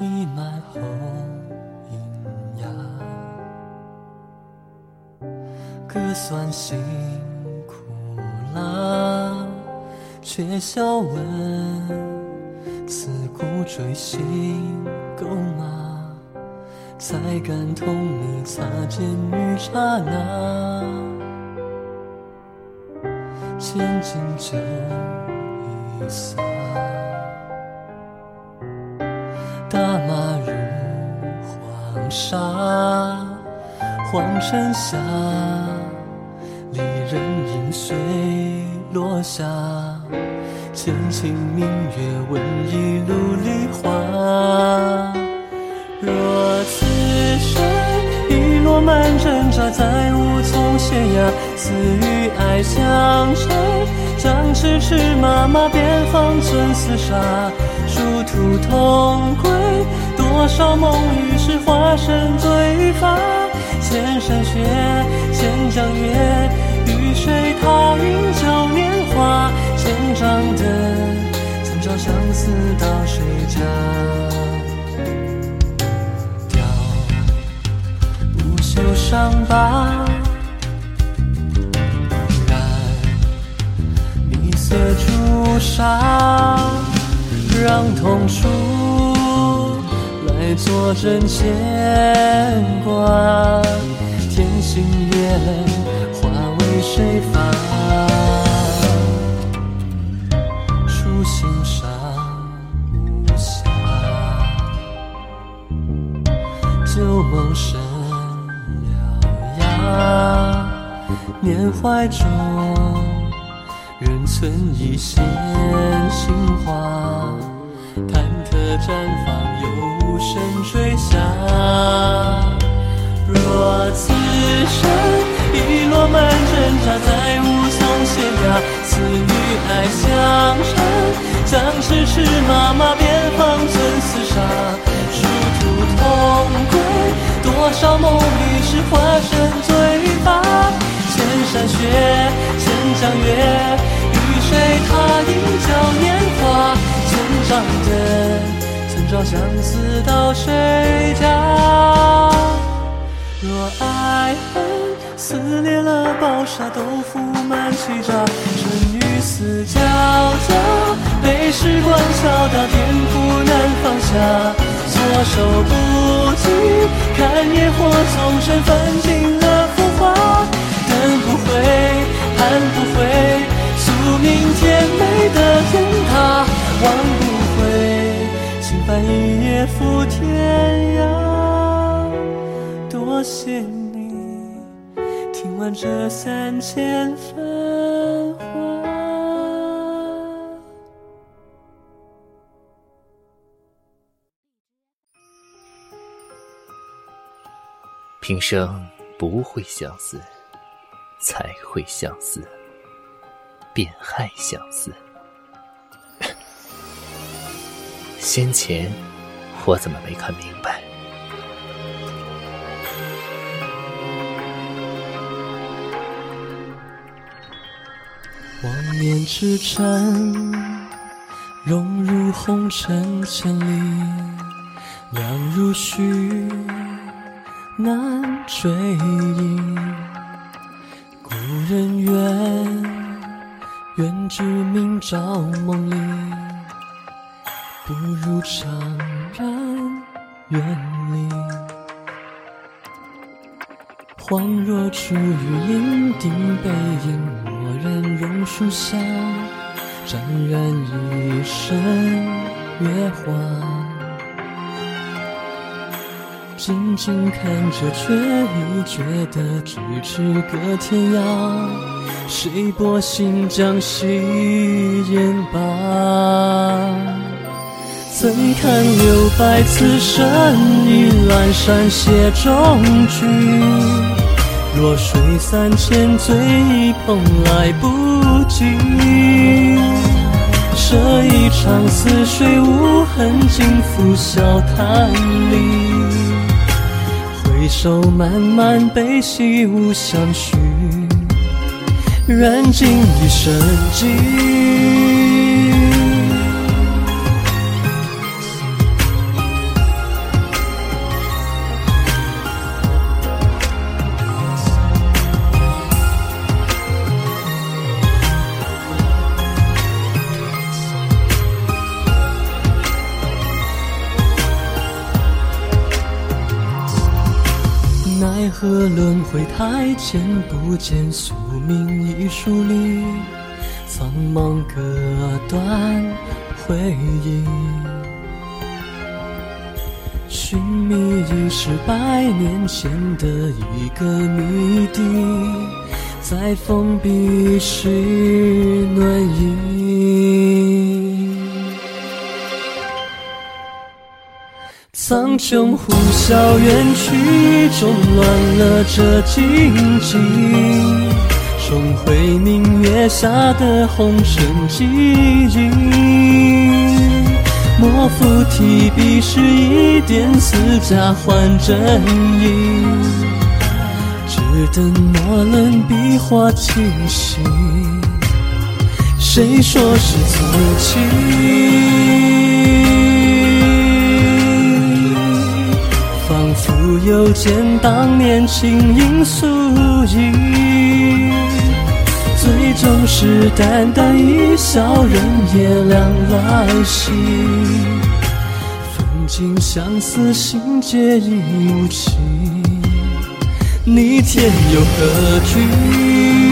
一满后阴阳，可算辛苦了，却笑问此苦追心够吗？才感同你擦肩于刹那，千金酒一洒。马入黄沙，黄尘下，离人影随落下。千顷明月问一路梨花。若此生一落满挣扎，再无从悬崖。死与爱相缠，将痴痴马马，便放寸厮杀。殊途同归，多少梦与是化身罪罚。千山雪，千江月，与谁踏云交年华？千丈灯，怎照相思到谁家？雕不休伤疤，来作证牵挂，天心月化为谁发？初心上无暇，旧梦深了牙，缅怀中。仍存一线心花，忐忑绽放，又无声坠下。若此生一落满挣扎，再无从悬崖。似与爱相缠，将痴痴马马，便放寸厮杀。殊途同归，多少梦与是化身罪罚。千山雪，千江月，与谁踏云交年华？千丈灯，怎照相思到谁家？若爱恨撕裂了薄纱，都覆满气渣。生与死交加，被时光敲打，颠覆难放下。措手不及，看野火纵身焚尽了浮华。等不回，盼不回，宿命甜美的天塌，忘不回，轻帆一叶赴天涯。多谢你听完这三千繁华。平生不会相思。才会相思，便害相思。先前我怎么没看明白？望眼痴缠，融入红尘千里，亮如许，难追忆。故人远，愿知明朝梦里，不如怅然远离。恍若初遇伶仃背影，蓦然榕树下，沾染一身月华。静静看着，却已觉得咫尺隔天涯。谁拨新将夕烟罢？怎堪留白，此生已阑珊写中句。若水三千，醉一捧来不及。这一场似水无痕，尽付笑谈里。回首漫漫悲喜无相许，燃尽一生寂。奈何轮回太浅，不见宿命已疏离，苍茫隔断回忆。寻觅已是百年前的一个谜底，在封闭时暖意。苍穹呼啸，远去中乱了这静寂，重回明月下的红尘记忆。莫负提笔时一点似假换真意，只等墨轮笔画清晰。谁说是自己？见当年情影素衣。最终是淡淡一笑，人也凉来兮。风景相思，心结已无情。你天又何惧？